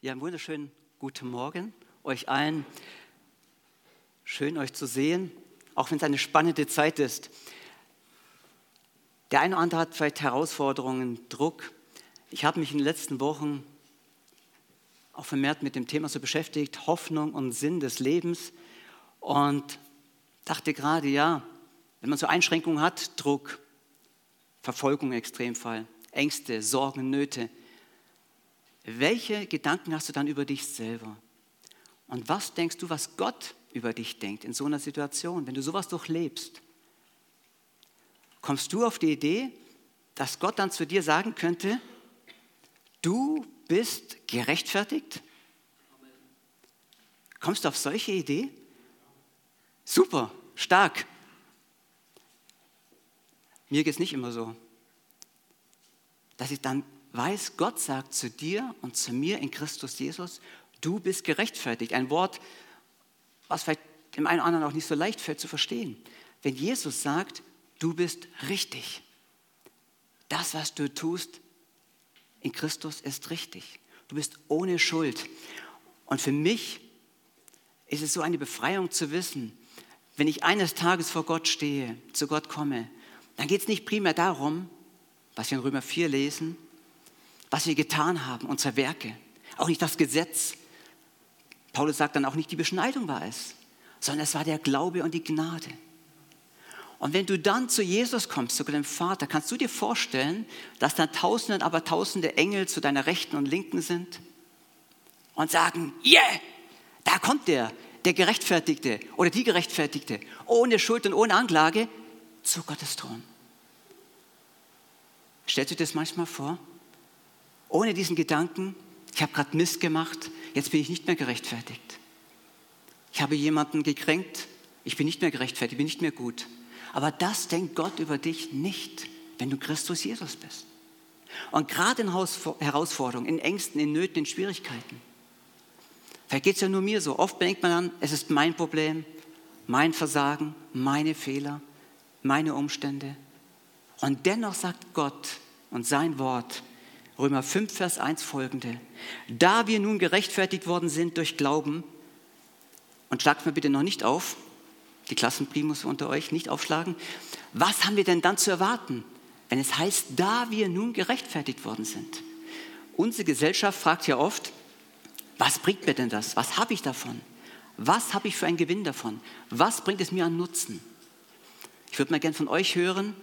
Ja, einen wunderschönen guten Morgen euch allen. Schön euch zu sehen, auch wenn es eine spannende Zeit ist. Der eine oder andere hat vielleicht Herausforderungen, Druck. Ich habe mich in den letzten Wochen auch vermehrt mit dem Thema so beschäftigt, Hoffnung und Sinn des Lebens und dachte gerade, ja, wenn man so Einschränkungen hat, Druck, Verfolgung Extremfall, Ängste, Sorgen, Nöte, welche Gedanken hast du dann über dich selber? Und was denkst du, was Gott über dich denkt in so einer Situation, wenn du sowas durchlebst? Kommst du auf die Idee, dass Gott dann zu dir sagen könnte, du bist gerechtfertigt? Kommst du auf solche Idee? Super, stark. Mir geht es nicht immer so, dass ich dann weiß, Gott sagt zu dir und zu mir in Christus Jesus, du bist gerechtfertigt. Ein Wort, was vielleicht dem einen oder anderen auch nicht so leicht fällt zu verstehen. Wenn Jesus sagt, du bist richtig. Das, was du tust in Christus, ist richtig. Du bist ohne Schuld. Und für mich ist es so eine Befreiung zu wissen, wenn ich eines Tages vor Gott stehe, zu Gott komme, dann geht es nicht primär darum, was wir in Römer 4 lesen, was wir getan haben, unsere Werke, auch nicht das Gesetz. Paulus sagt dann auch nicht, die Beschneidung war es, sondern es war der Glaube und die Gnade. Und wenn du dann zu Jesus kommst, zu deinem Vater, kannst du dir vorstellen, dass dann Tausende, aber Tausende Engel zu deiner Rechten und Linken sind und sagen, yeah, da kommt der, der Gerechtfertigte oder die Gerechtfertigte, ohne Schuld und ohne Anklage, zu Gottes Thron. Stellst du dir das manchmal vor? Ohne diesen Gedanken, ich habe gerade Mist gemacht, jetzt bin ich nicht mehr gerechtfertigt. Ich habe jemanden gekränkt, ich bin nicht mehr gerechtfertigt, ich bin nicht mehr gut. Aber das denkt Gott über dich nicht, wenn du Christus Jesus bist. Und gerade in Herausforderungen, in Ängsten, in Nöten, in Schwierigkeiten. Vielleicht geht es ja nur mir so. Oft denkt man an, es ist mein Problem, mein Versagen, meine Fehler, meine Umstände. Und dennoch sagt Gott und sein Wort, Römer 5, Vers 1 folgende. Da wir nun gerechtfertigt worden sind durch Glauben, und schlagt mir bitte noch nicht auf, die Klassenprimus unter euch nicht aufschlagen, was haben wir denn dann zu erwarten, wenn es heißt, da wir nun gerechtfertigt worden sind? Unsere Gesellschaft fragt ja oft, was bringt mir denn das? Was habe ich davon? Was habe ich für einen Gewinn davon? Was bringt es mir an Nutzen? Ich würde mal gern von euch hören,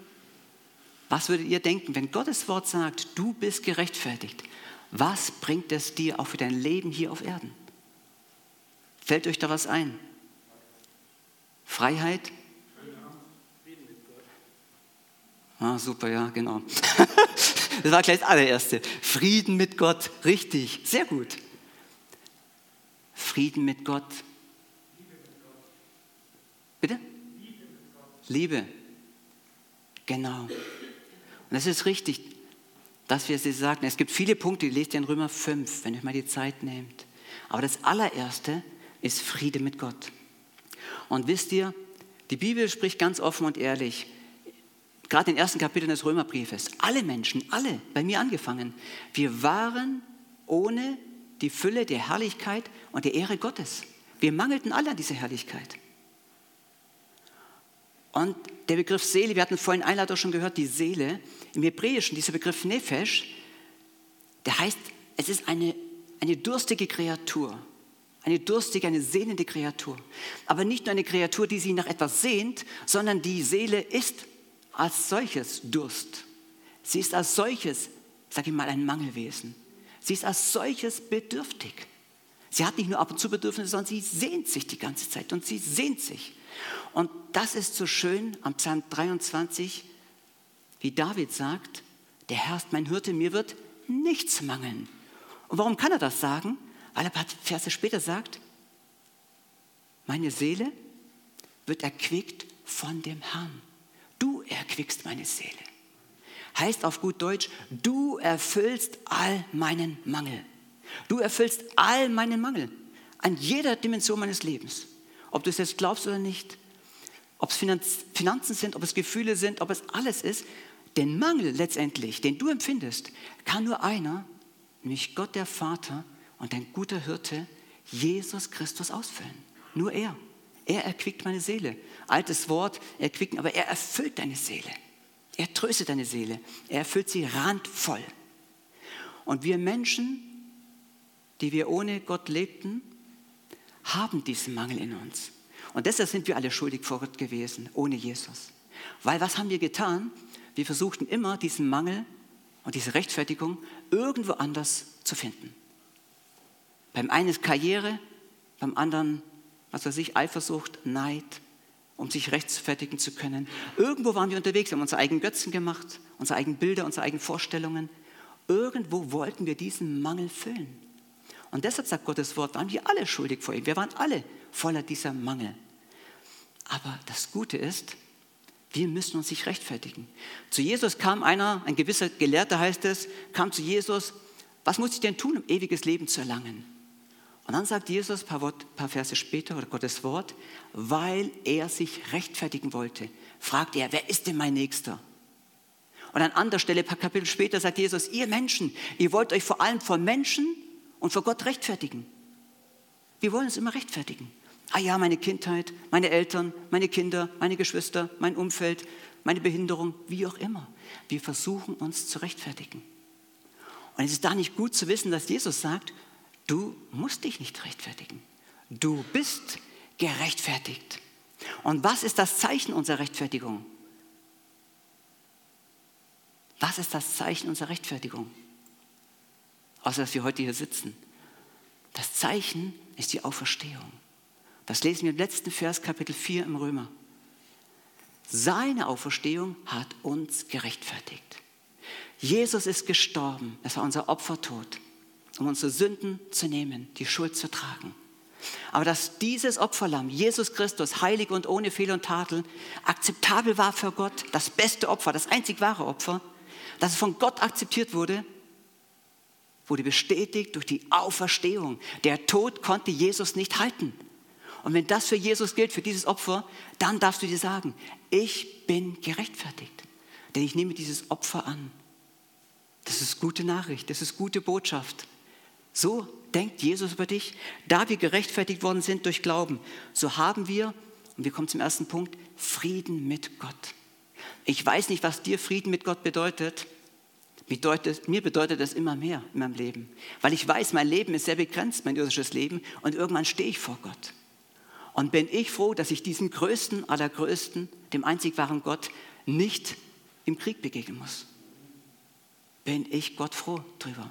was würdet ihr denken, wenn Gottes Wort sagt, du bist gerechtfertigt? Was bringt es dir auch für dein Leben hier auf Erden? Fällt euch da was ein? Freiheit? Ah, super, ja, genau. Das war gleich das allererste. Frieden mit Gott, richtig, sehr gut. Frieden mit Gott. Bitte? Liebe. Genau. Und es ist richtig, dass wir sie sagen. Es gibt viele Punkte, die lest ihr in Römer 5, wenn ihr mal die Zeit nehmt. Aber das allererste ist Friede mit Gott. Und wisst ihr, die Bibel spricht ganz offen und ehrlich, gerade in den ersten Kapiteln des Römerbriefes, alle Menschen, alle, bei mir angefangen, wir waren ohne die Fülle der Herrlichkeit und der Ehre Gottes. Wir mangelten alle an dieser Herrlichkeit. Und der Begriff Seele, wir hatten vorhin Einladung schon gehört, die Seele, im Hebräischen, dieser Begriff Nefesh, der heißt, es ist eine, eine durstige Kreatur. Eine durstige, eine sehnende Kreatur. Aber nicht nur eine Kreatur, die sich nach etwas sehnt, sondern die Seele ist als solches Durst. Sie ist als solches, sage ich mal, ein Mangelwesen. Sie ist als solches bedürftig. Sie hat nicht nur ab und zu Bedürfnisse, sondern sie sehnt sich die ganze Zeit und sie sehnt sich. Und das ist so schön am Psalm 23, wie David sagt, der Herr ist mein Hirte, mir wird nichts mangeln. Und warum kann er das sagen? Weil er ein paar Verse später sagt, meine Seele wird erquickt von dem Herrn. Du erquickst meine Seele. Heißt auf gut Deutsch, du erfüllst all meinen Mangel. Du erfüllst all meinen Mangel an jeder Dimension meines Lebens. Ob du es jetzt glaubst oder nicht, ob es Finanzen sind, ob es Gefühle sind, ob es alles ist, den Mangel letztendlich, den du empfindest, kann nur einer, nämlich Gott der Vater und ein guter Hirte Jesus Christus ausfüllen. Nur er. Er erquickt meine Seele. Altes Wort, erquicken, aber er erfüllt deine Seele. Er tröstet deine Seele. Er erfüllt sie randvoll. Und wir Menschen, die wir ohne Gott lebten, haben diesen Mangel in uns. Und deshalb sind wir alle schuldig vor Gott gewesen, ohne Jesus. Weil was haben wir getan? Wir versuchten immer, diesen Mangel und diese Rechtfertigung irgendwo anders zu finden. Beim einen ist Karriere, beim anderen, was weiß ich, Eifersucht, Neid, um sich rechtfertigen zu können. Irgendwo waren wir unterwegs, haben unsere eigenen Götzen gemacht, unsere eigenen Bilder, unsere eigenen Vorstellungen. Irgendwo wollten wir diesen Mangel füllen. Und deshalb sagt Gottes Wort, waren wir alle schuldig vor ihm. Wir waren alle voller dieser Mangel. Aber das Gute ist, wir müssen uns nicht rechtfertigen. Zu Jesus kam einer, ein gewisser Gelehrter heißt es, kam zu Jesus, was muss ich denn tun, um ewiges Leben zu erlangen? Und dann sagt Jesus ein paar, Wort, paar Verse später oder Gottes Wort, weil er sich rechtfertigen wollte, fragt er, wer ist denn mein Nächster? Und an anderer Stelle, ein paar Kapitel später, sagt Jesus, ihr Menschen, ihr wollt euch vor allem vor Menschen und vor Gott rechtfertigen. Wir wollen uns immer rechtfertigen. Ah ja, meine Kindheit, meine Eltern, meine Kinder, meine Geschwister, mein Umfeld, meine Behinderung, wie auch immer. Wir versuchen uns zu rechtfertigen. Und es ist da nicht gut zu wissen, dass Jesus sagt, du musst dich nicht rechtfertigen. Du bist gerechtfertigt. Und was ist das Zeichen unserer Rechtfertigung? Was ist das Zeichen unserer Rechtfertigung? Außer dass wir heute hier sitzen. Das Zeichen ist die Auferstehung. Das lesen wir im letzten Vers, Kapitel 4 im Römer. Seine Auferstehung hat uns gerechtfertigt. Jesus ist gestorben, es war unser Opfertod, um unsere Sünden zu nehmen, die Schuld zu tragen. Aber dass dieses Opferlamm, Jesus Christus, heilig und ohne Fehler und Tadel, akzeptabel war für Gott, das beste Opfer, das einzig wahre Opfer, dass es von Gott akzeptiert wurde, wurde bestätigt durch die Auferstehung. Der Tod konnte Jesus nicht halten. Und wenn das für Jesus gilt, für dieses Opfer, dann darfst du dir sagen, ich bin gerechtfertigt, denn ich nehme dieses Opfer an. Das ist gute Nachricht, das ist gute Botschaft. So denkt Jesus über dich. Da wir gerechtfertigt worden sind durch Glauben, so haben wir, und wir kommen zum ersten Punkt, Frieden mit Gott. Ich weiß nicht, was dir Frieden mit Gott bedeutet. Bedeutet, mir bedeutet das immer mehr in meinem Leben, weil ich weiß, mein Leben ist sehr begrenzt, mein irdisches Leben, und irgendwann stehe ich vor Gott. Und bin ich froh, dass ich diesem größten, allergrößten, dem einzig wahren Gott nicht im Krieg begegnen muss. Bin ich Gott froh drüber.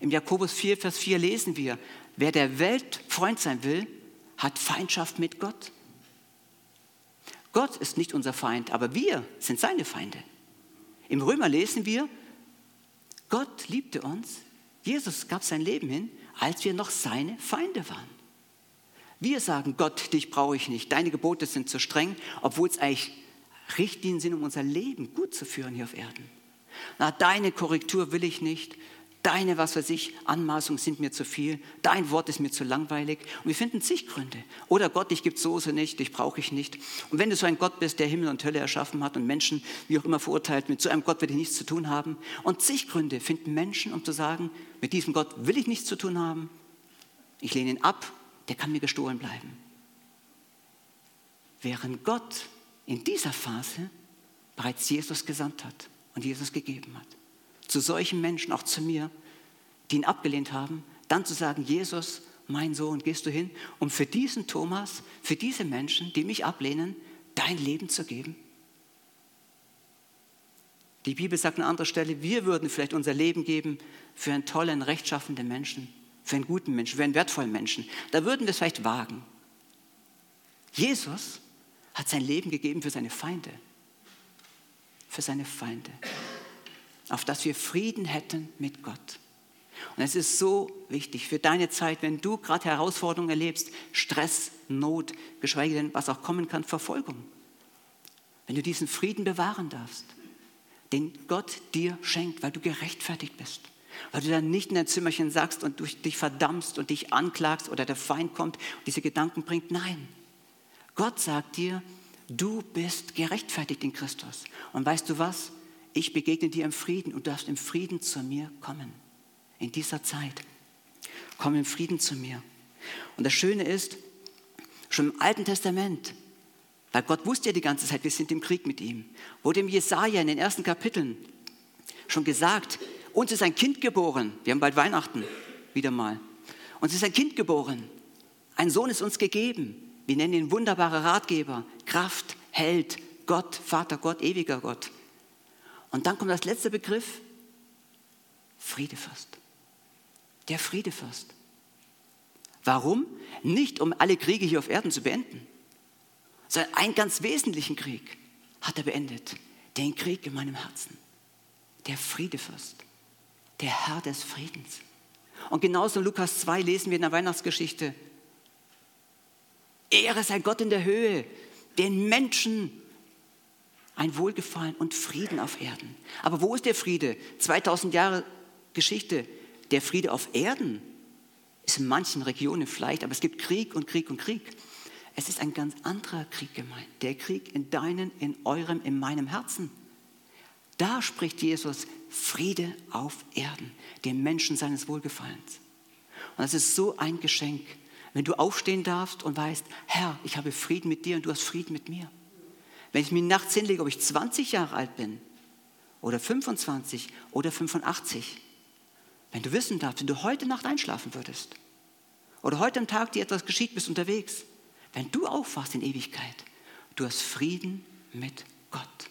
Im Jakobus 4, Vers 4 lesen wir, wer der Welt Freund sein will, hat Feindschaft mit Gott. Gott ist nicht unser Feind, aber wir sind seine Feinde. Im Römer lesen wir, Gott liebte uns, Jesus gab sein Leben hin, als wir noch seine Feinde waren. Wir sagen, Gott, dich brauche ich nicht, deine Gebote sind zu streng, obwohl es eigentlich Richtlinien sind, um unser Leben gut zu führen hier auf Erden. Na, deine Korrektur will ich nicht, Deine, was weiß ich, Anmaßungen sind mir zu viel. Dein Wort ist mir zu langweilig. Und wir finden zig Gründe. Oder Gott, dich gibt so nicht, dich brauche ich nicht. Und wenn du so ein Gott bist, der Himmel und Hölle erschaffen hat und Menschen, wie auch immer, verurteilt, mit so einem Gott will ich nichts zu tun haben. Und zig Gründe finden Menschen, um zu sagen, mit diesem Gott will ich nichts zu tun haben. Ich lehne ihn ab, der kann mir gestohlen bleiben. Während Gott in dieser Phase bereits Jesus gesandt hat und Jesus gegeben hat zu solchen Menschen, auch zu mir, die ihn abgelehnt haben, dann zu sagen, Jesus, mein Sohn, gehst du hin, um für diesen Thomas, für diese Menschen, die mich ablehnen, dein Leben zu geben? Die Bibel sagt an anderer Stelle, wir würden vielleicht unser Leben geben für einen tollen, rechtschaffenden Menschen, für einen guten Menschen, für einen wertvollen Menschen. Da würden wir es vielleicht wagen. Jesus hat sein Leben gegeben für seine Feinde. Für seine Feinde auf dass wir Frieden hätten mit Gott. Und es ist so wichtig für deine Zeit, wenn du gerade Herausforderungen erlebst, Stress, Not, geschweige denn, was auch kommen kann, Verfolgung. Wenn du diesen Frieden bewahren darfst, den Gott dir schenkt, weil du gerechtfertigt bist. Weil du dann nicht in dein Zimmerchen sagst und dich verdammst und dich anklagst oder der Feind kommt und diese Gedanken bringt. Nein, Gott sagt dir, du bist gerechtfertigt in Christus. Und weißt du was? ich begegne dir im Frieden und du darfst im Frieden zu mir kommen. in dieser Zeit. Komm in Frieden zu mir. Und das Schöne ist, schon im Alten Testament, weil Gott wusste ja die ganze Zeit, wir sind im Krieg mit ihm, wurde im Jesaja in den ersten Kapiteln schon gesagt, uns ist ein Kind geboren. Wir haben bald Weihnachten, wieder mal. Uns ist ein Kind geboren. Ein Sohn ist uns gegeben. Wir nennen ihn wunderbarer Ratgeber, Kraft, Held, Gott, Vater Gott, ewiger Gott. Und dann kommt das letzte Begriff, Friedefürst. Der Friedefürst. Warum? Nicht, um alle Kriege hier auf Erden zu beenden, sondern einen ganz wesentlichen Krieg hat er beendet. Den Krieg in meinem Herzen. Der Friedefürst. Der Herr des Friedens. Und genauso in Lukas 2 lesen wir in der Weihnachtsgeschichte, Ehre sei Gott in der Höhe, den Menschen ein Wohlgefallen und Frieden auf Erden. Aber wo ist der Friede? 2000 Jahre Geschichte. Der Friede auf Erden ist in manchen Regionen vielleicht, aber es gibt Krieg und Krieg und Krieg. Es ist ein ganz anderer Krieg gemeint. Der Krieg in deinem, in eurem, in meinem Herzen. Da spricht Jesus Friede auf Erden, dem Menschen seines Wohlgefallens. Und das ist so ein Geschenk. Wenn du aufstehen darfst und weißt, Herr, ich habe Frieden mit dir und du hast Frieden mit mir. Wenn ich mir nachts hinlege, ob ich 20 Jahre alt bin oder 25 oder 85, wenn du wissen darfst, wenn du heute Nacht einschlafen würdest oder heute am Tag dir etwas geschieht, bist unterwegs, wenn du aufwachst in Ewigkeit, du hast Frieden mit Gott.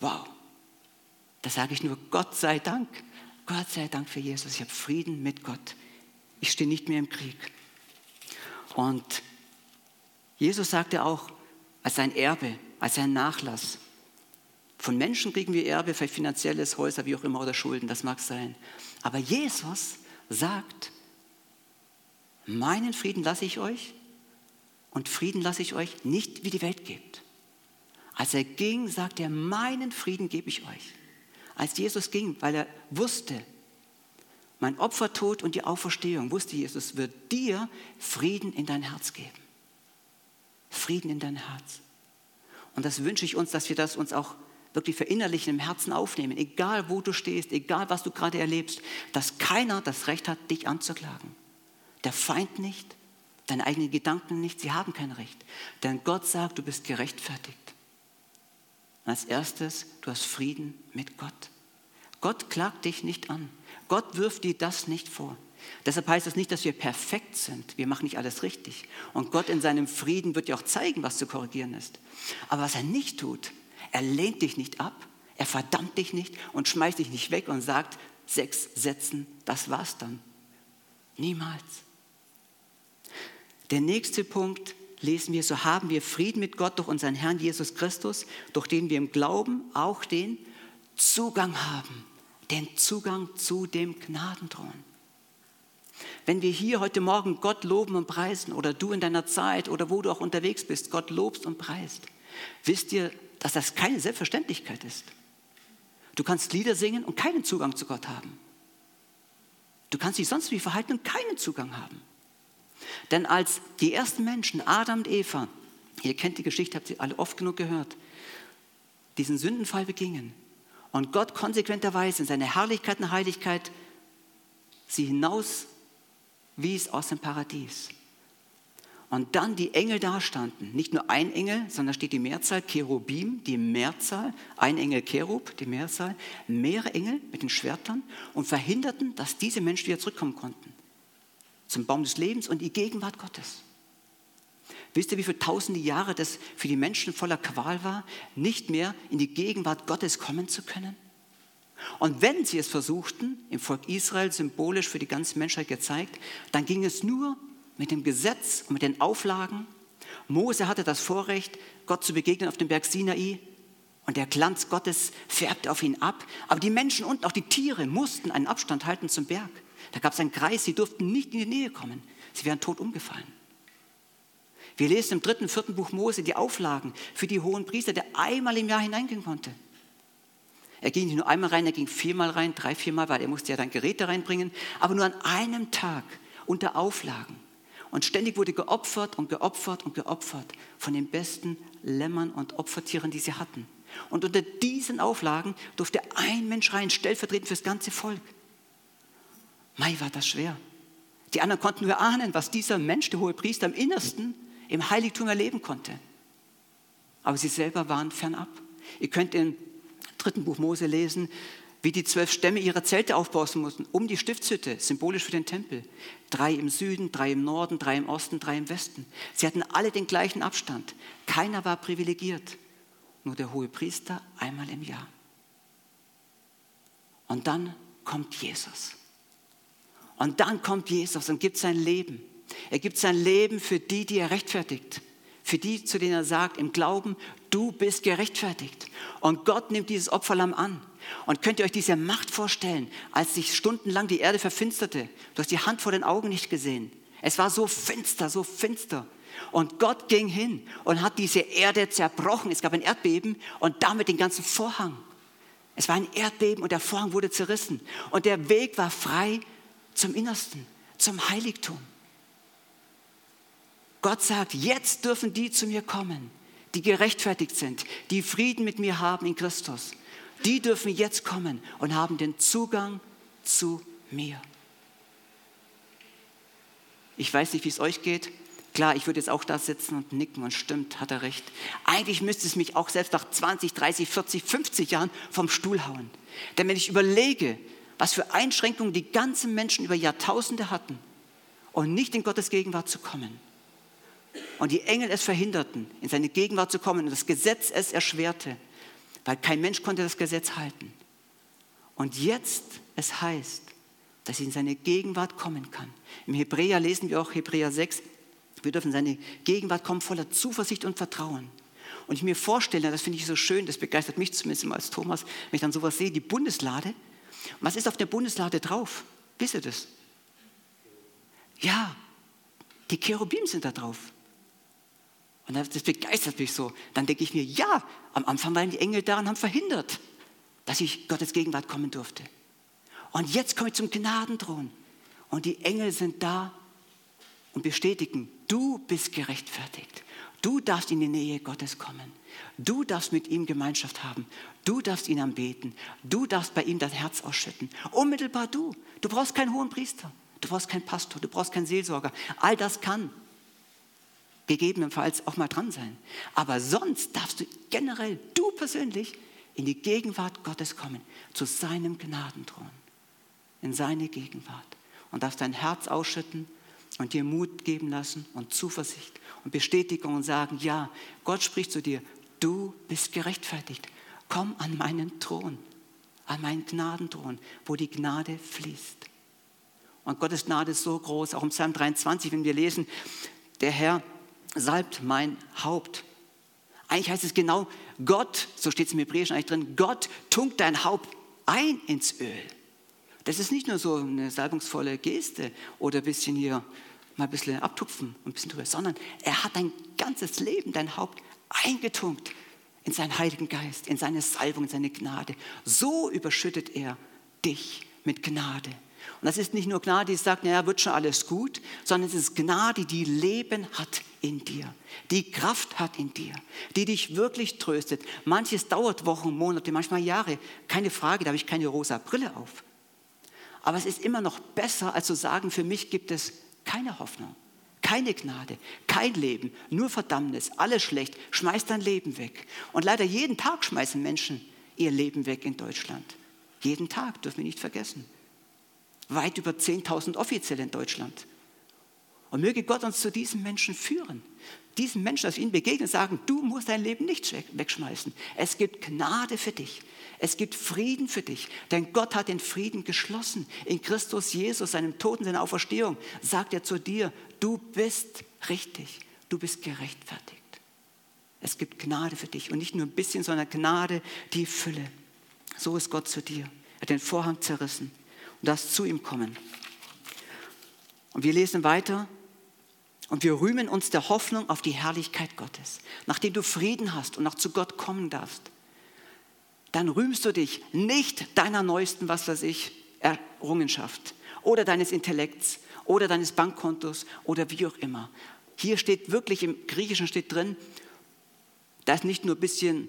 Wow. Da sage ich nur, Gott sei Dank. Gott sei Dank für Jesus. Ich habe Frieden mit Gott. Ich stehe nicht mehr im Krieg. Und Jesus sagte auch, als sein Erbe, als sein Nachlass, von Menschen kriegen wir Erbe, vielleicht finanzielles, Häuser, wie auch immer, oder Schulden, das mag sein. Aber Jesus sagt, meinen Frieden lasse ich euch und Frieden lasse ich euch nicht, wie die Welt gibt. Als er ging, sagte er, meinen Frieden gebe ich euch. Als Jesus ging, weil er wusste, mein Opfertod und die Auferstehung, wusste Jesus, wird dir Frieden in dein Herz geben. Frieden in dein Herz. Und das wünsche ich uns, dass wir das uns auch wirklich verinnerlichen, im Herzen aufnehmen, egal wo du stehst, egal was du gerade erlebst, dass keiner das Recht hat, dich anzuklagen. Der Feind nicht, deine eigenen Gedanken nicht, sie haben kein Recht. Denn Gott sagt, du bist gerechtfertigt. Als erstes, du hast Frieden mit Gott. Gott klagt dich nicht an. Gott wirft dir das nicht vor. Deshalb heißt es nicht, dass wir perfekt sind. Wir machen nicht alles richtig. Und Gott in seinem Frieden wird dir auch zeigen, was zu korrigieren ist. Aber was er nicht tut, er lehnt dich nicht ab, er verdammt dich nicht und schmeißt dich nicht weg und sagt, sechs Sätzen, das war's dann. Niemals. Der nächste Punkt lesen wir, so haben wir Frieden mit Gott durch unseren Herrn Jesus Christus, durch den wir im Glauben auch den Zugang haben den Zugang zu dem Gnadenthron. Wenn wir hier heute Morgen Gott loben und preisen oder du in deiner Zeit oder wo du auch unterwegs bist, Gott lobst und preist, wisst ihr, dass das keine Selbstverständlichkeit ist. Du kannst Lieder singen und keinen Zugang zu Gott haben. Du kannst dich sonst wie verhalten und keinen Zugang haben. Denn als die ersten Menschen, Adam und Eva, ihr kennt die Geschichte, habt ihr alle oft genug gehört, diesen Sündenfall begingen, und Gott konsequenterweise in seine Herrlichkeit und Heiligkeit sie hinaus wies aus dem Paradies. Und dann die Engel dastanden. Nicht nur ein Engel, sondern steht die Mehrzahl Cherubim, die Mehrzahl, ein Engel Cherub, die Mehrzahl, mehrere Engel mit den Schwertern und verhinderten, dass diese Menschen wieder zurückkommen konnten. Zum Baum des Lebens und die Gegenwart Gottes. Wisst ihr, wie viele tausende Jahre das für die Menschen voller Qual war, nicht mehr in die Gegenwart Gottes kommen zu können? Und wenn sie es versuchten, im Volk Israel symbolisch für die ganze Menschheit gezeigt, dann ging es nur mit dem Gesetz und mit den Auflagen. Mose hatte das Vorrecht, Gott zu begegnen auf dem Berg Sinai. Und der Glanz Gottes färbte auf ihn ab. Aber die Menschen und auch die Tiere mussten einen Abstand halten zum Berg. Da gab es einen Kreis, sie durften nicht in die Nähe kommen. Sie wären tot umgefallen. Wir lesen im dritten, vierten Buch Mose die Auflagen für die hohen Priester, der einmal im Jahr hineingehen konnte. Er ging nicht nur einmal rein, er ging viermal rein, drei, viermal, weil er musste ja dann Geräte reinbringen, aber nur an einem Tag unter Auflagen. Und ständig wurde geopfert und geopfert und geopfert von den besten Lämmern und Opfertieren, die sie hatten. Und unter diesen Auflagen durfte ein Mensch rein, stellvertretend für das ganze Volk. Mai war das schwer. Die anderen konnten nur ahnen, was dieser Mensch, der hohe Priester, im Innersten, im Heiligtum erleben konnte. Aber sie selber waren fernab. Ihr könnt im dritten Buch Mose lesen, wie die zwölf Stämme ihre Zelte aufbauen mussten, um die Stiftshütte, symbolisch für den Tempel. Drei im Süden, drei im Norden, drei im Osten, drei im Westen. Sie hatten alle den gleichen Abstand. Keiner war privilegiert. Nur der hohe Priester einmal im Jahr. Und dann kommt Jesus. Und dann kommt Jesus und gibt sein Leben. Er gibt sein Leben für die, die er rechtfertigt. Für die, zu denen er sagt, im Glauben, du bist gerechtfertigt. Und Gott nimmt dieses Opferlamm an. Und könnt ihr euch diese Macht vorstellen, als sich stundenlang die Erde verfinsterte? Du hast die Hand vor den Augen nicht gesehen. Es war so finster, so finster. Und Gott ging hin und hat diese Erde zerbrochen. Es gab ein Erdbeben und damit den ganzen Vorhang. Es war ein Erdbeben und der Vorhang wurde zerrissen. Und der Weg war frei zum Innersten, zum Heiligtum. Gott sagt, jetzt dürfen die zu mir kommen, die gerechtfertigt sind, die Frieden mit mir haben in Christus. Die dürfen jetzt kommen und haben den Zugang zu mir. Ich weiß nicht, wie es euch geht. Klar, ich würde jetzt auch da sitzen und nicken und stimmt, hat er recht. Eigentlich müsste es mich auch selbst nach 20, 30, 40, 50 Jahren vom Stuhl hauen. Denn wenn ich überlege, was für Einschränkungen die ganzen Menschen über Jahrtausende hatten und nicht in Gottes Gegenwart zu kommen. Und die Engel es verhinderten, in seine Gegenwart zu kommen und das Gesetz es erschwerte, weil kein Mensch konnte das Gesetz halten. Und jetzt es heißt, dass ich in seine Gegenwart kommen kann. Im Hebräer lesen wir auch Hebräer 6, wir dürfen in seine Gegenwart kommen voller Zuversicht und Vertrauen. Und ich mir vorstelle, das finde ich so schön, das begeistert mich zumindest immer als Thomas, wenn ich dann sowas sehe, die Bundeslade, was ist auf der Bundeslade drauf? Wisst ihr das? Ja, die Cherubim sind da drauf. Und das begeistert mich so. Dann denke ich mir, ja, am Anfang waren die Engel da und haben verhindert, dass ich Gottes Gegenwart kommen durfte. Und jetzt komme ich zum Gnadenthron. Und die Engel sind da und bestätigen, du bist gerechtfertigt. Du darfst in die Nähe Gottes kommen. Du darfst mit ihm Gemeinschaft haben. Du darfst ihn anbeten. Du darfst bei ihm das Herz ausschütten. Unmittelbar du. Du brauchst keinen hohen Priester. Du brauchst keinen Pastor. Du brauchst keinen Seelsorger. All das kann gegebenenfalls auch mal dran sein. Aber sonst darfst du generell, du persönlich, in die Gegenwart Gottes kommen, zu seinem Gnadenthron, in seine Gegenwart und darfst dein Herz ausschütten und dir Mut geben lassen und Zuversicht und Bestätigung und sagen, ja, Gott spricht zu dir, du bist gerechtfertigt. Komm an meinen Thron, an meinen Gnadenthron, wo die Gnade fließt. Und Gottes Gnade ist so groß, auch im Psalm 23, wenn wir lesen, der Herr salbt mein Haupt. Eigentlich heißt es genau, Gott, so steht es im Hebräischen eigentlich drin, Gott tunkt dein Haupt ein ins Öl. Das ist nicht nur so eine salbungsvolle Geste oder ein bisschen hier mal ein bisschen abtupfen und ein bisschen drüber, sondern er hat dein ganzes Leben, dein Haupt eingetunkt in seinen Heiligen Geist, in seine Salbung, in seine Gnade. So überschüttet er dich mit Gnade. Und das ist nicht nur Gnade, die sagt, naja, wird schon alles gut, sondern es ist Gnade, die Leben hat in dir, die Kraft hat in dir, die dich wirklich tröstet. Manches dauert Wochen, Monate, manchmal Jahre. Keine Frage, da habe ich keine rosa Brille auf. Aber es ist immer noch besser, als zu sagen, für mich gibt es keine Hoffnung, keine Gnade, kein Leben, nur Verdammnis, alles schlecht, schmeiß dein Leben weg. Und leider jeden Tag schmeißen Menschen ihr Leben weg in Deutschland. Jeden Tag, dürfen wir nicht vergessen. Weit über 10.000 Offizielle in Deutschland. Und möge Gott uns zu diesen Menschen führen. Diesen Menschen, dass wir ihnen begegnen, sagen, du musst dein Leben nicht wegschmeißen. Es gibt Gnade für dich. Es gibt Frieden für dich. Denn Gott hat den Frieden geschlossen. In Christus Jesus, seinem Toten, seiner Auferstehung, sagt er zu dir, du bist richtig. Du bist gerechtfertigt. Es gibt Gnade für dich. Und nicht nur ein bisschen, sondern Gnade, die Fülle. So ist Gott zu dir. Er hat den Vorhang zerrissen und darfst zu ihm kommen. Und wir lesen weiter. Und wir rühmen uns der Hoffnung auf die Herrlichkeit Gottes. Nachdem du Frieden hast und noch zu Gott kommen darfst, dann rühmst du dich nicht deiner neuesten, was weiß ich, Errungenschaft oder deines Intellekts oder deines Bankkontos oder wie auch immer. Hier steht wirklich im Griechischen steht drin, da ist nicht nur ein bisschen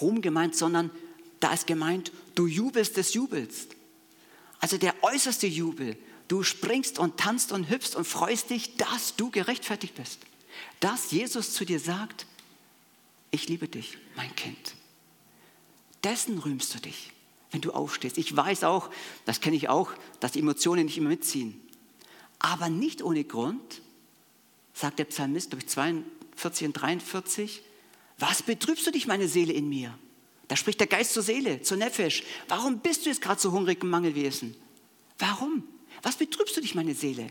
Ruhm gemeint, sondern da ist gemeint, du jubelst des Jubels. Also der äußerste Jubel. Du springst und tanzt und hüpfst und freust dich, dass du gerechtfertigt bist. Dass Jesus zu dir sagt, ich liebe dich, mein Kind. Dessen rühmst du dich, wenn du aufstehst. Ich weiß auch, das kenne ich auch, dass die Emotionen nicht immer mitziehen. Aber nicht ohne Grund, sagt der Psalmist, durch 42 und 43, was betrübst du dich, meine Seele in mir? Da spricht der Geist zur Seele, zur Nefesh. Warum bist du jetzt gerade so hungrig im Mangelwesen? Warum? Was betrübst du dich, meine Seele?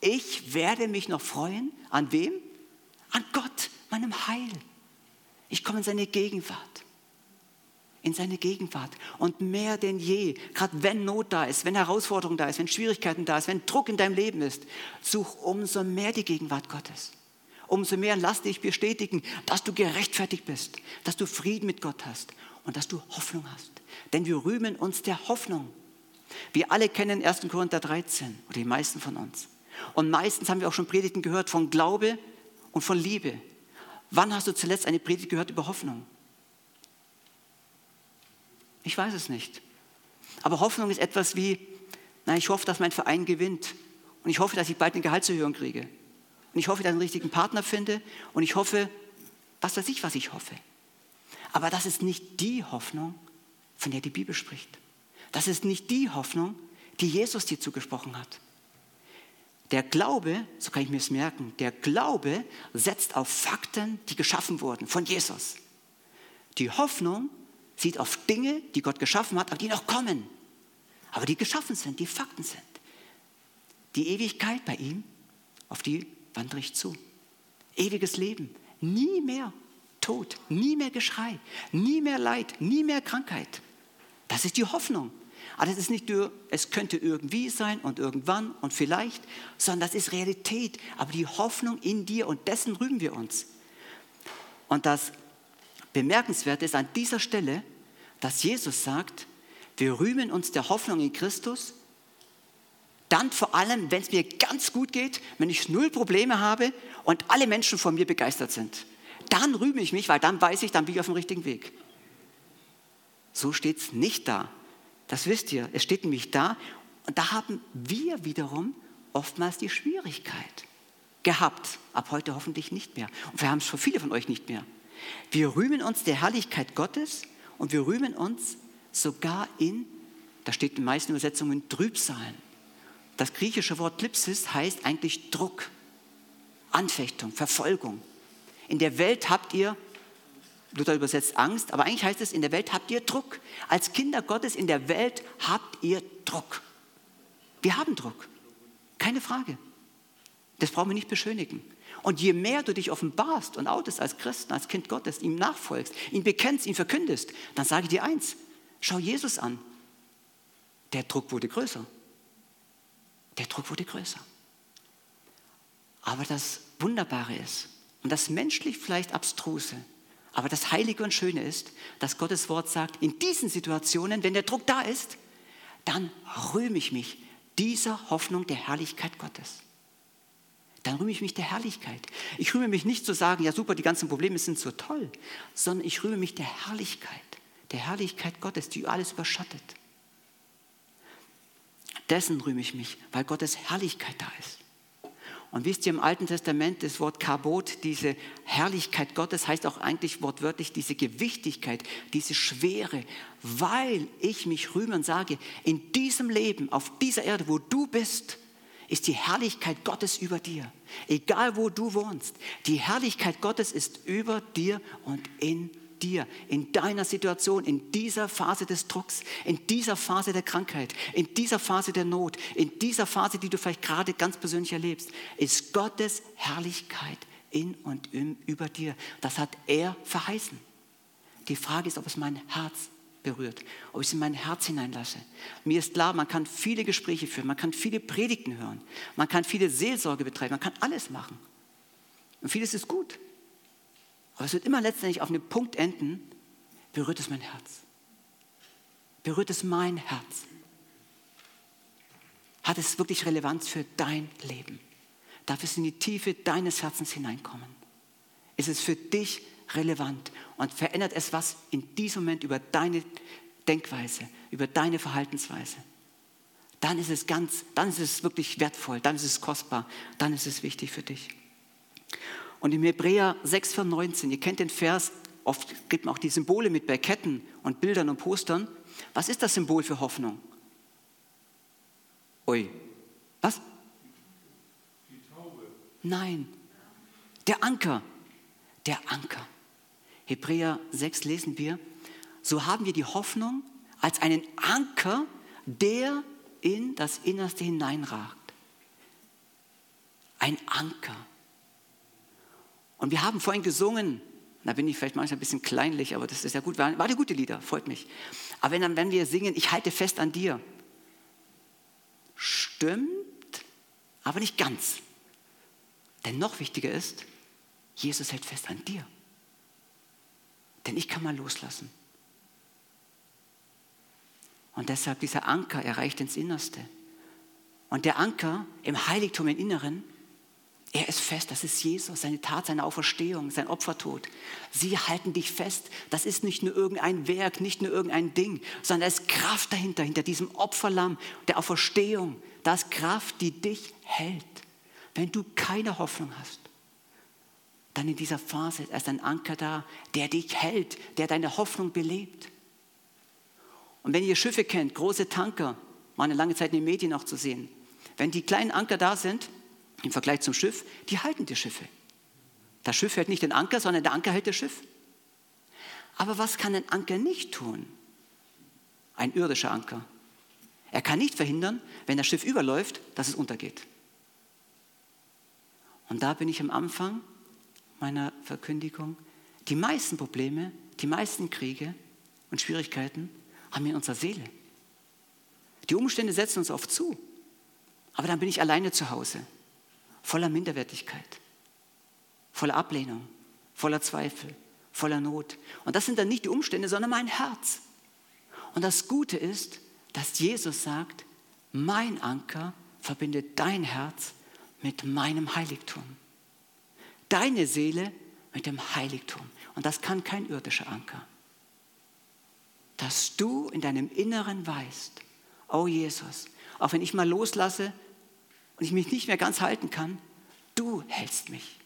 Ich werde mich noch freuen. An wem? An Gott, meinem Heil. Ich komme in seine Gegenwart. In seine Gegenwart. Und mehr denn je, gerade wenn Not da ist, wenn Herausforderung da ist, wenn Schwierigkeiten da ist, wenn Druck in deinem Leben ist, such umso mehr die Gegenwart Gottes. Umso mehr lass dich bestätigen, dass du gerechtfertigt bist, dass du Frieden mit Gott hast und dass du Hoffnung hast. Denn wir rühmen uns der Hoffnung. Wir alle kennen 1. Korinther 13 oder die meisten von uns. Und meistens haben wir auch schon Predigten gehört von Glaube und von Liebe. Wann hast du zuletzt eine Predigt gehört über Hoffnung? Ich weiß es nicht. Aber Hoffnung ist etwas wie, na, ich hoffe, dass mein Verein gewinnt. Und ich hoffe, dass ich bald eine Gehaltserhöhung kriege. Und ich hoffe, dass ich einen richtigen Partner finde. Und ich hoffe, was weiß ich, was ich hoffe. Aber das ist nicht die Hoffnung, von der die Bibel spricht. Das ist nicht die Hoffnung, die Jesus dir zugesprochen hat. Der Glaube, so kann ich mir es merken, der Glaube setzt auf Fakten, die geschaffen wurden von Jesus. Die Hoffnung sieht auf Dinge, die Gott geschaffen hat, aber die noch kommen, aber die geschaffen sind, die Fakten sind. Die Ewigkeit bei ihm, auf die wandere ich zu. Ewiges Leben, nie mehr Tod, nie mehr Geschrei, nie mehr Leid, nie mehr Krankheit. Das ist die Hoffnung. Aber das ist nicht nur, es könnte irgendwie sein und irgendwann und vielleicht, sondern das ist Realität. Aber die Hoffnung in dir und dessen rühmen wir uns. Und das Bemerkenswerte ist an dieser Stelle, dass Jesus sagt, wir rühmen uns der Hoffnung in Christus, dann vor allem, wenn es mir ganz gut geht, wenn ich null Probleme habe und alle Menschen von mir begeistert sind. Dann rühme ich mich, weil dann weiß ich, dann bin ich auf dem richtigen Weg. So steht es nicht da. Das wisst ihr. Es steht nämlich da. Und da haben wir wiederum oftmals die Schwierigkeit gehabt. Ab heute hoffentlich nicht mehr. Und wir haben es für viele von euch nicht mehr. Wir rühmen uns der Herrlichkeit Gottes und wir rühmen uns sogar in, da steht in den meisten Übersetzungen, Trübsalen. Das griechische Wort Lipsis heißt eigentlich Druck, Anfechtung, Verfolgung. In der Welt habt ihr Luther übersetzt Angst, aber eigentlich heißt es, in der Welt habt ihr Druck. Als Kinder Gottes in der Welt habt ihr Druck. Wir haben Druck, keine Frage. Das brauchen wir nicht beschönigen. Und je mehr du dich offenbarst und outest als Christen, als Kind Gottes, ihm nachfolgst, ihn bekennst, ihn verkündest, dann sage ich dir eins, schau Jesus an. Der Druck wurde größer. Der Druck wurde größer. Aber das Wunderbare ist, und das menschlich vielleicht abstruse, aber das Heilige und Schöne ist, dass Gottes Wort sagt, in diesen Situationen, wenn der Druck da ist, dann rühme ich mich dieser Hoffnung der Herrlichkeit Gottes. Dann rühme ich mich der Herrlichkeit. Ich rühme mich nicht zu sagen, ja super, die ganzen Probleme sind so toll, sondern ich rühme mich der Herrlichkeit, der Herrlichkeit Gottes, die alles überschattet. Dessen rühme ich mich, weil Gottes Herrlichkeit da ist. Und wisst ihr, im Alten Testament das Wort Kabot, diese Herrlichkeit Gottes, heißt auch eigentlich wortwörtlich diese Gewichtigkeit, diese Schwere, weil ich mich rühme und sage, in diesem Leben, auf dieser Erde, wo du bist, ist die Herrlichkeit Gottes über dir. Egal wo du wohnst, die Herrlichkeit Gottes ist über dir und in dir in deiner Situation, in dieser Phase des Drucks, in dieser Phase der Krankheit, in dieser Phase der Not, in dieser Phase, die du vielleicht gerade ganz persönlich erlebst, ist Gottes Herrlichkeit in und über dir. Das hat er verheißen. Die Frage ist, ob es mein Herz berührt, ob ich es in mein Herz hineinlasse. Mir ist klar, man kann viele Gespräche führen, man kann viele Predigten hören, man kann viele Seelsorge betreiben, man kann alles machen. Und vieles ist gut. Aber es wird immer letztendlich auf einem Punkt enden, berührt es mein Herz. Berührt es mein Herz. Hat es wirklich Relevanz für dein Leben? Darf es in die Tiefe deines Herzens hineinkommen? Ist es für dich relevant und verändert es was in diesem Moment über deine Denkweise, über deine Verhaltensweise? dann ist es ganz, dann ist es wirklich wertvoll, dann ist es kostbar, dann ist es wichtig für dich. Und im Hebräer 6, Vers 19, ihr kennt den Vers, oft gibt man auch die Symbole mit bei Ketten und Bildern und Postern. Was ist das Symbol für Hoffnung? Ui, was? Die Taube. Nein, der Anker, der Anker. Hebräer 6 lesen wir, so haben wir die Hoffnung als einen Anker, der in das Innerste hineinragt. Ein Anker. Und wir haben vorhin gesungen, da bin ich vielleicht manchmal ein bisschen kleinlich, aber das ist ja gut, waren, waren gute Lieder, freut mich. Aber wenn, dann, wenn wir singen, ich halte fest an dir, stimmt, aber nicht ganz. Denn noch wichtiger ist, Jesus hält fest an dir. Denn ich kann mal loslassen. Und deshalb dieser Anker erreicht ins Innerste. Und der Anker im Heiligtum im Inneren, er ist fest, das ist Jesus, seine Tat, seine Auferstehung, sein Opfertod. Sie halten dich fest, das ist nicht nur irgendein Werk, nicht nur irgendein Ding, sondern da ist Kraft dahinter, hinter diesem Opferlamm, der Auferstehung. Da ist Kraft, die dich hält. Wenn du keine Hoffnung hast, dann in dieser Phase ist ein Anker da, der dich hält, der deine Hoffnung belebt. Und wenn ihr Schiffe kennt, große Tanker, war eine lange Zeit in den Medien auch zu sehen, wenn die kleinen Anker da sind, im Vergleich zum Schiff, die halten die Schiffe. Das Schiff hält nicht den Anker, sondern der Anker hält das Schiff. Aber was kann ein Anker nicht tun? Ein irdischer Anker. Er kann nicht verhindern, wenn das Schiff überläuft, dass es untergeht. Und da bin ich am Anfang meiner Verkündigung. Die meisten Probleme, die meisten Kriege und Schwierigkeiten haben wir in unserer Seele. Die Umstände setzen uns oft zu. Aber dann bin ich alleine zu Hause, voller Minderwertigkeit, voller Ablehnung, voller Zweifel, voller Not. Und das sind dann nicht die Umstände, sondern mein Herz. Und das Gute ist, dass Jesus sagt, mein Anker verbindet dein Herz mit meinem Heiligtum. Deine Seele mit dem Heiligtum. Und das kann kein irdischer Anker. Dass du in deinem Inneren weißt, oh Jesus, auch wenn ich mal loslasse und ich mich nicht mehr ganz halten kann, du hältst mich.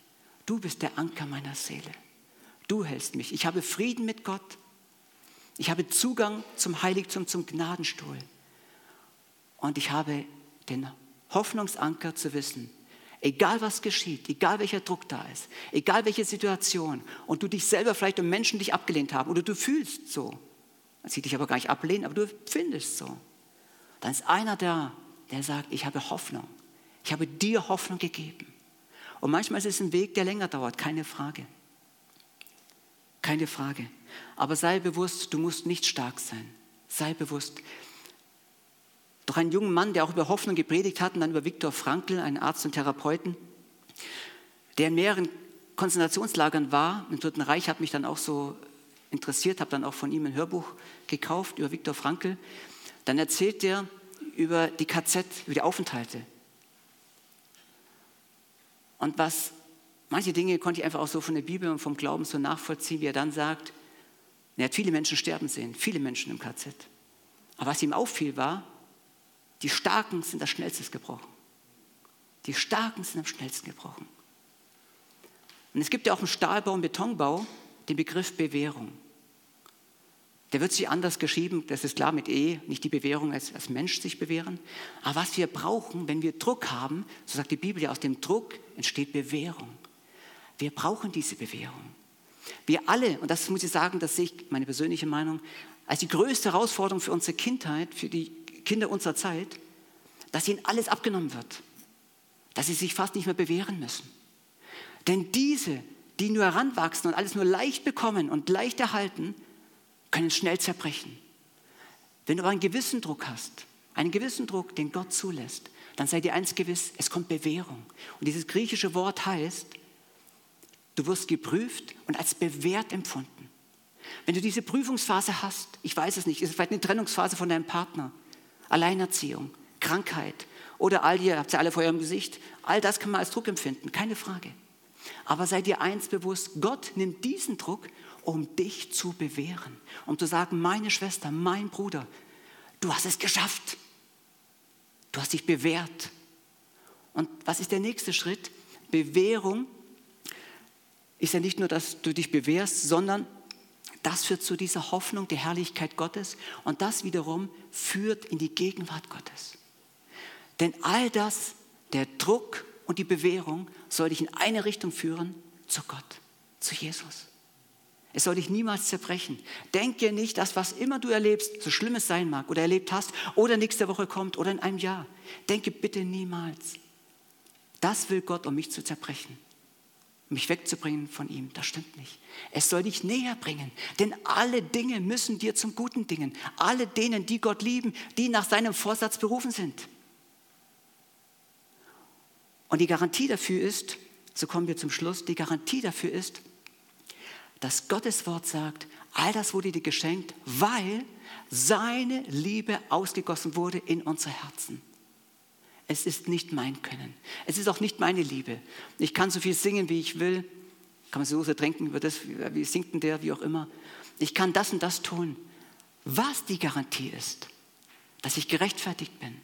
Du bist der Anker meiner Seele. Du hältst mich. Ich habe Frieden mit Gott. Ich habe Zugang zum Heiligtum, zum Gnadenstuhl. Und ich habe den Hoffnungsanker zu wissen, Egal was geschieht, egal welcher Druck da ist, egal welche Situation und du dich selber vielleicht und Menschen dich abgelehnt haben oder du fühlst so, sie dich aber gar nicht ablehnen, aber du findest so, dann ist einer da, der sagt, ich habe Hoffnung. Ich habe dir Hoffnung gegeben. Und manchmal ist es ein Weg, der länger dauert, keine Frage. Keine Frage. Aber sei bewusst, du musst nicht stark sein. Sei bewusst, durch einen jungen Mann, der auch über Hoffnung gepredigt hat, und dann über Viktor Frankl, einen Arzt und Therapeuten, der in mehreren Konzentrationslagern war. Im Dritten Reich hat mich dann auch so interessiert, habe dann auch von ihm ein Hörbuch gekauft über Viktor Frankl. Dann erzählt er über die KZ, über die Aufenthalte. Und was, manche Dinge konnte ich einfach auch so von der Bibel und vom Glauben so nachvollziehen, wie er dann sagt, er hat viele Menschen sterben sehen, viele Menschen im KZ. Aber was ihm auffiel war, die Starken sind das schnellstes gebrochen. Die Starken sind am schnellsten gebrochen. Und es gibt ja auch im Stahlbau und Betonbau den Begriff Bewährung. Der wird sich anders geschrieben, das ist klar mit E, nicht die Bewährung als, als Mensch sich bewähren. Aber was wir brauchen, wenn wir Druck haben, so sagt die Bibel ja, aus dem Druck entsteht Bewährung. Wir brauchen diese Bewährung. Wir alle, und das muss ich sagen, das sehe ich, meine persönliche Meinung, als die größte Herausforderung für unsere Kindheit, für die Kinder unserer Zeit, dass ihnen alles abgenommen wird, dass sie sich fast nicht mehr bewähren müssen. Denn diese, die nur heranwachsen und alles nur leicht bekommen und leicht erhalten, können schnell zerbrechen. Wenn du aber einen gewissen Druck hast, einen gewissen Druck, den Gott zulässt, dann sei dir eins gewiss, es kommt Bewährung. Und dieses griechische Wort heißt, du wirst geprüft und als bewährt empfunden. Wenn du diese Prüfungsphase hast, ich weiß es nicht, ist es vielleicht eine Trennungsphase von deinem Partner, Alleinerziehung, Krankheit oder all die, habt ihr alle vor eurem Gesicht, all das kann man als Druck empfinden, keine Frage. Aber sei dir eins bewusst, Gott nimmt diesen Druck, um dich zu bewähren, um zu sagen, meine Schwester, mein Bruder, du hast es geschafft. Du hast dich bewährt. Und was ist der nächste Schritt? Bewährung ist ja nicht nur, dass du dich bewährst, sondern das führt zu dieser Hoffnung der Herrlichkeit Gottes und das wiederum führt in die Gegenwart Gottes. Denn all das, der Druck und die Bewährung, soll dich in eine Richtung führen, zu Gott, zu Jesus. Es soll dich niemals zerbrechen. Denke nicht, dass was immer du erlebst, so schlimm es sein mag oder erlebt hast oder nächste Woche kommt oder in einem Jahr. Denke bitte niemals. Das will Gott, um mich zu zerbrechen, mich wegzubringen von ihm. Das stimmt nicht. Es soll dich näher bringen, denn alle Dinge müssen dir zum Guten dingen. Alle denen, die Gott lieben, die nach seinem Vorsatz berufen sind. Und die Garantie dafür ist, so kommen wir zum Schluss, die Garantie dafür ist, dass Gottes Wort sagt, all das wurde dir geschenkt, weil seine Liebe ausgegossen wurde in unsere Herzen. Es ist nicht mein Können. Es ist auch nicht meine Liebe. Ich kann so viel singen, wie ich will. Kann man so ertränken über das, wie singt denn der, wie auch immer. Ich kann das und das tun. Was die Garantie ist, dass ich gerechtfertigt bin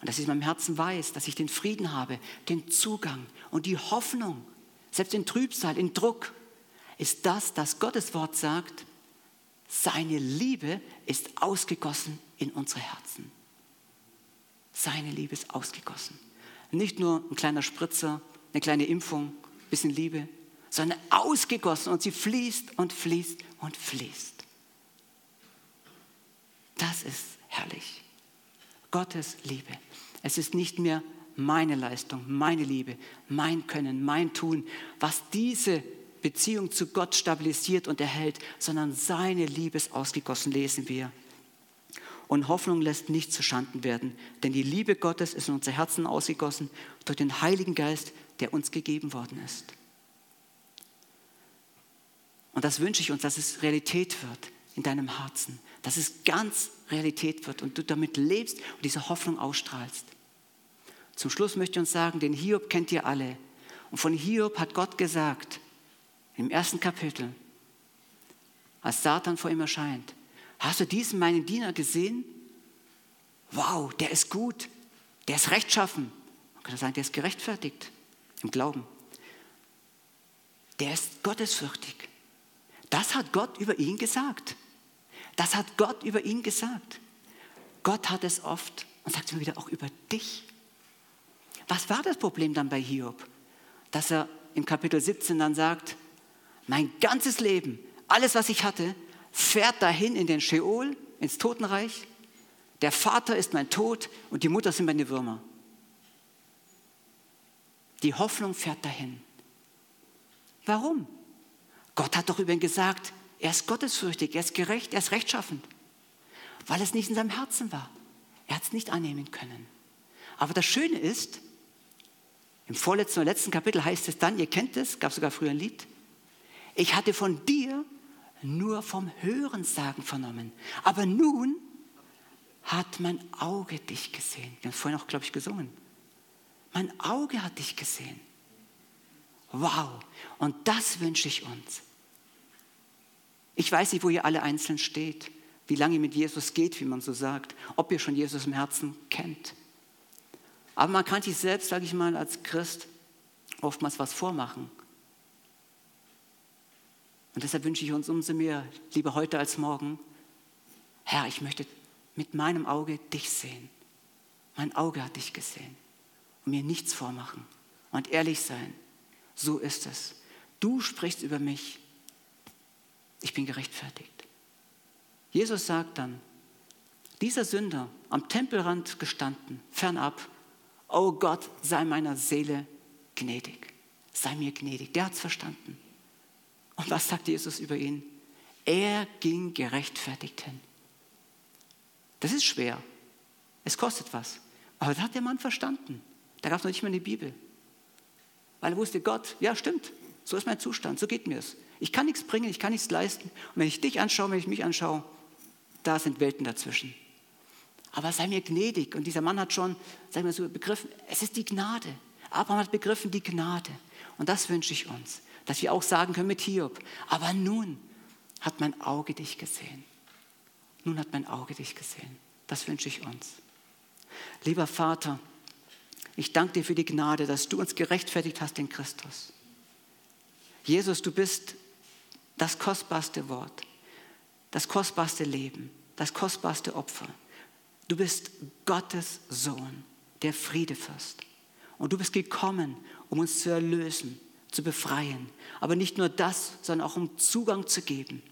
und dass ich in meinem Herzen weiß, dass ich den Frieden habe, den Zugang und die Hoffnung, selbst in Trübsal, in Druck, ist das, dass Gottes Wort sagt, seine Liebe ist ausgegossen in unsere Herzen. Seine Liebe ist ausgegossen. Nicht nur ein kleiner Spritzer, eine kleine Impfung, ein bisschen Liebe, sondern ausgegossen und sie fließt und fließt und fließt. Das ist herrlich. Gottes Liebe. Es ist nicht mehr meine Leistung, meine Liebe, mein Können, mein Tun, was diese Beziehung zu Gott stabilisiert und erhält, sondern seine Liebe ist ausgegossen, lesen wir und Hoffnung lässt nicht zu Schanden werden, denn die Liebe Gottes ist in unser Herzen ausgegossen durch den Heiligen Geist, der uns gegeben worden ist. Und das wünsche ich uns, dass es Realität wird in deinem Herzen, dass es ganz Realität wird und du damit lebst und diese Hoffnung ausstrahlst. Zum Schluss möchte ich uns sagen, den Hiob kennt ihr alle. Und von Hiob hat Gott gesagt, im ersten Kapitel, als Satan vor ihm erscheint, Hast du diesen meinen Diener gesehen? Wow, der ist gut, der ist rechtschaffen. Man könnte sagen, der ist gerechtfertigt im Glauben. Der ist gottesfürchtig. Das hat Gott über ihn gesagt. Das hat Gott über ihn gesagt. Gott hat es oft und sagt es immer wieder auch über dich. Was war das Problem dann bei Hiob? Dass er im Kapitel 17 dann sagt, mein ganzes Leben, alles was ich hatte, fährt dahin in den Sheol, ins Totenreich. Der Vater ist mein Tod und die Mutter sind meine Würmer. Die Hoffnung fährt dahin. Warum? Gott hat doch über ihn gesagt, er ist gottesfürchtig, er ist gerecht, er ist rechtschaffend. Weil es nicht in seinem Herzen war. Er hat es nicht annehmen können. Aber das Schöne ist, im vorletzten oder letzten Kapitel heißt es dann, ihr kennt es, gab sogar früher ein Lied, ich hatte von dir nur vom Hörensagen vernommen. Aber nun hat mein Auge dich gesehen. Wir haben vorhin auch, glaube ich, gesungen. Mein Auge hat dich gesehen. Wow. Und das wünsche ich uns. Ich weiß nicht, wo ihr alle einzeln steht, wie lange ihr mit Jesus geht, wie man so sagt, ob ihr schon Jesus im Herzen kennt. Aber man kann sich selbst, sage ich mal, als Christ oftmals was vormachen. Und deshalb wünsche ich uns umso mehr, lieber heute als morgen, Herr, ich möchte mit meinem Auge dich sehen. Mein Auge hat dich gesehen. Und mir nichts vormachen und ehrlich sein. So ist es. Du sprichst über mich. Ich bin gerechtfertigt. Jesus sagt dann, dieser Sünder am Tempelrand gestanden, fernab, oh Gott, sei meiner Seele gnädig. Sei mir gnädig. Der hat es verstanden. Und was sagt Jesus über ihn? Er ging gerechtfertigt hin. Das ist schwer. Es kostet was. Aber das hat der Mann verstanden. Da gab es noch nicht mal eine Bibel. Weil er wusste, Gott, ja stimmt, so ist mein Zustand, so geht mir es. Ich kann nichts bringen, ich kann nichts leisten. Und wenn ich dich anschaue, wenn ich mich anschaue, da sind Welten dazwischen. Aber sei mir gnädig. Und dieser Mann hat schon, sag ich mal so, begriffen, es ist die Gnade. Abraham hat begriffen, die Gnade. Und das wünsche ich uns dass wir auch sagen können mit Hiob, aber nun hat mein Auge dich gesehen. Nun hat mein Auge dich gesehen. Das wünsche ich uns. Lieber Vater, ich danke dir für die Gnade, dass du uns gerechtfertigt hast in Christus. Jesus, du bist das kostbarste Wort, das kostbarste Leben, das kostbarste Opfer. Du bist Gottes Sohn, der Friedefürst. Und du bist gekommen, um uns zu erlösen, zu befreien. Aber nicht nur das, sondern auch um Zugang zu geben,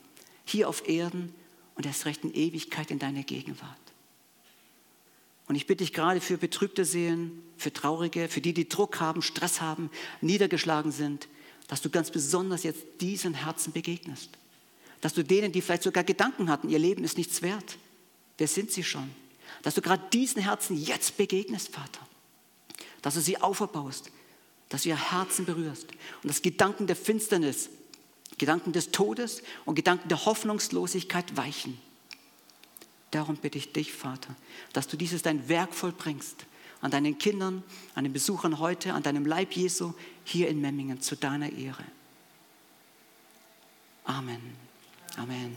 hier auf Erden und erst recht in Ewigkeit in deiner Gegenwart. Und ich bitte dich gerade für betrübte Seelen, für Traurige, für die, die Druck haben, Stress haben, niedergeschlagen sind, dass du ganz besonders jetzt diesen Herzen begegnest. Dass du denen, die vielleicht sogar Gedanken hatten, ihr Leben ist nichts wert. Wer sind sie schon? Dass du gerade diesen Herzen jetzt begegnest, Vater. Dass du sie auferbaust, dass du ihr Herzen berührst und dass Gedanken der Finsternis, Gedanken des Todes und Gedanken der Hoffnungslosigkeit weichen. Darum bitte ich dich, Vater, dass du dieses dein Werk vollbringst an deinen Kindern, an den Besuchern heute, an deinem Leib Jesu hier in Memmingen zu deiner Ehre. Amen. Amen.